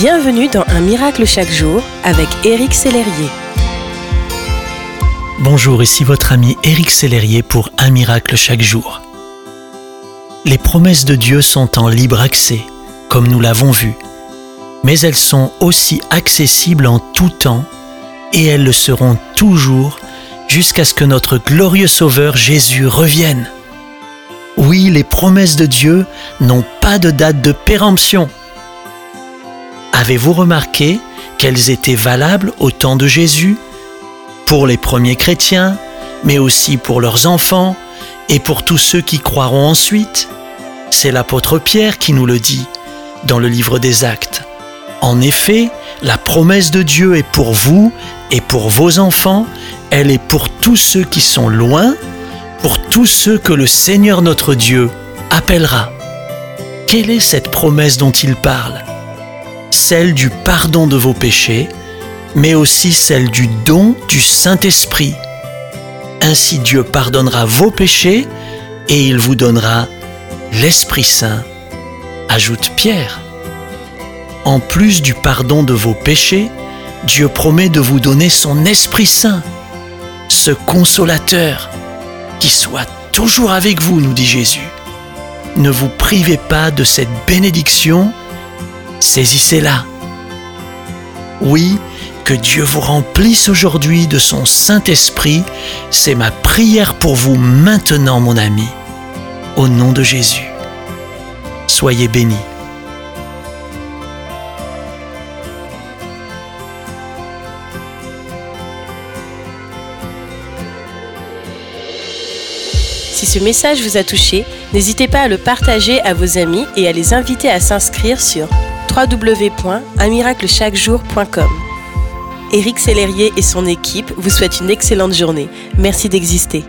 Bienvenue dans Un miracle chaque jour avec Éric Sellerier. Bonjour, ici votre ami Éric Sellerier pour Un miracle chaque jour. Les promesses de Dieu sont en libre accès, comme nous l'avons vu, mais elles sont aussi accessibles en tout temps et elles le seront toujours jusqu'à ce que notre glorieux Sauveur Jésus revienne. Oui, les promesses de Dieu n'ont pas de date de péremption. Avez-vous remarqué qu'elles étaient valables au temps de Jésus, pour les premiers chrétiens, mais aussi pour leurs enfants et pour tous ceux qui croiront ensuite? C'est l'apôtre Pierre qui nous le dit dans le livre des Actes. En effet, la promesse de Dieu est pour vous et pour vos enfants, elle est pour tous ceux qui sont loin, pour tous ceux que le Seigneur notre Dieu appellera. Quelle est cette promesse dont il parle? Celle du pardon de vos péchés, mais aussi celle du don du Saint-Esprit. Ainsi Dieu pardonnera vos péchés et il vous donnera l'Esprit Saint, ajoute Pierre. En plus du pardon de vos péchés, Dieu promet de vous donner son Esprit Saint, ce consolateur qui soit toujours avec vous, nous dit Jésus. Ne vous privez pas de cette bénédiction, saisissez-la. Oui, que Dieu vous remplisse aujourd'hui de son Saint-Esprit, c'est ma prière pour vous maintenant, mon ami, au nom de Jésus. Soyez bénis. Si ce message vous a touché, n'hésitez pas à le partager à vos amis et à les inviter à s'inscrire sur www.unmiraclechaquejour.com. Éric Sellerier et son équipe vous souhaitent une excellente journée. Merci d'exister.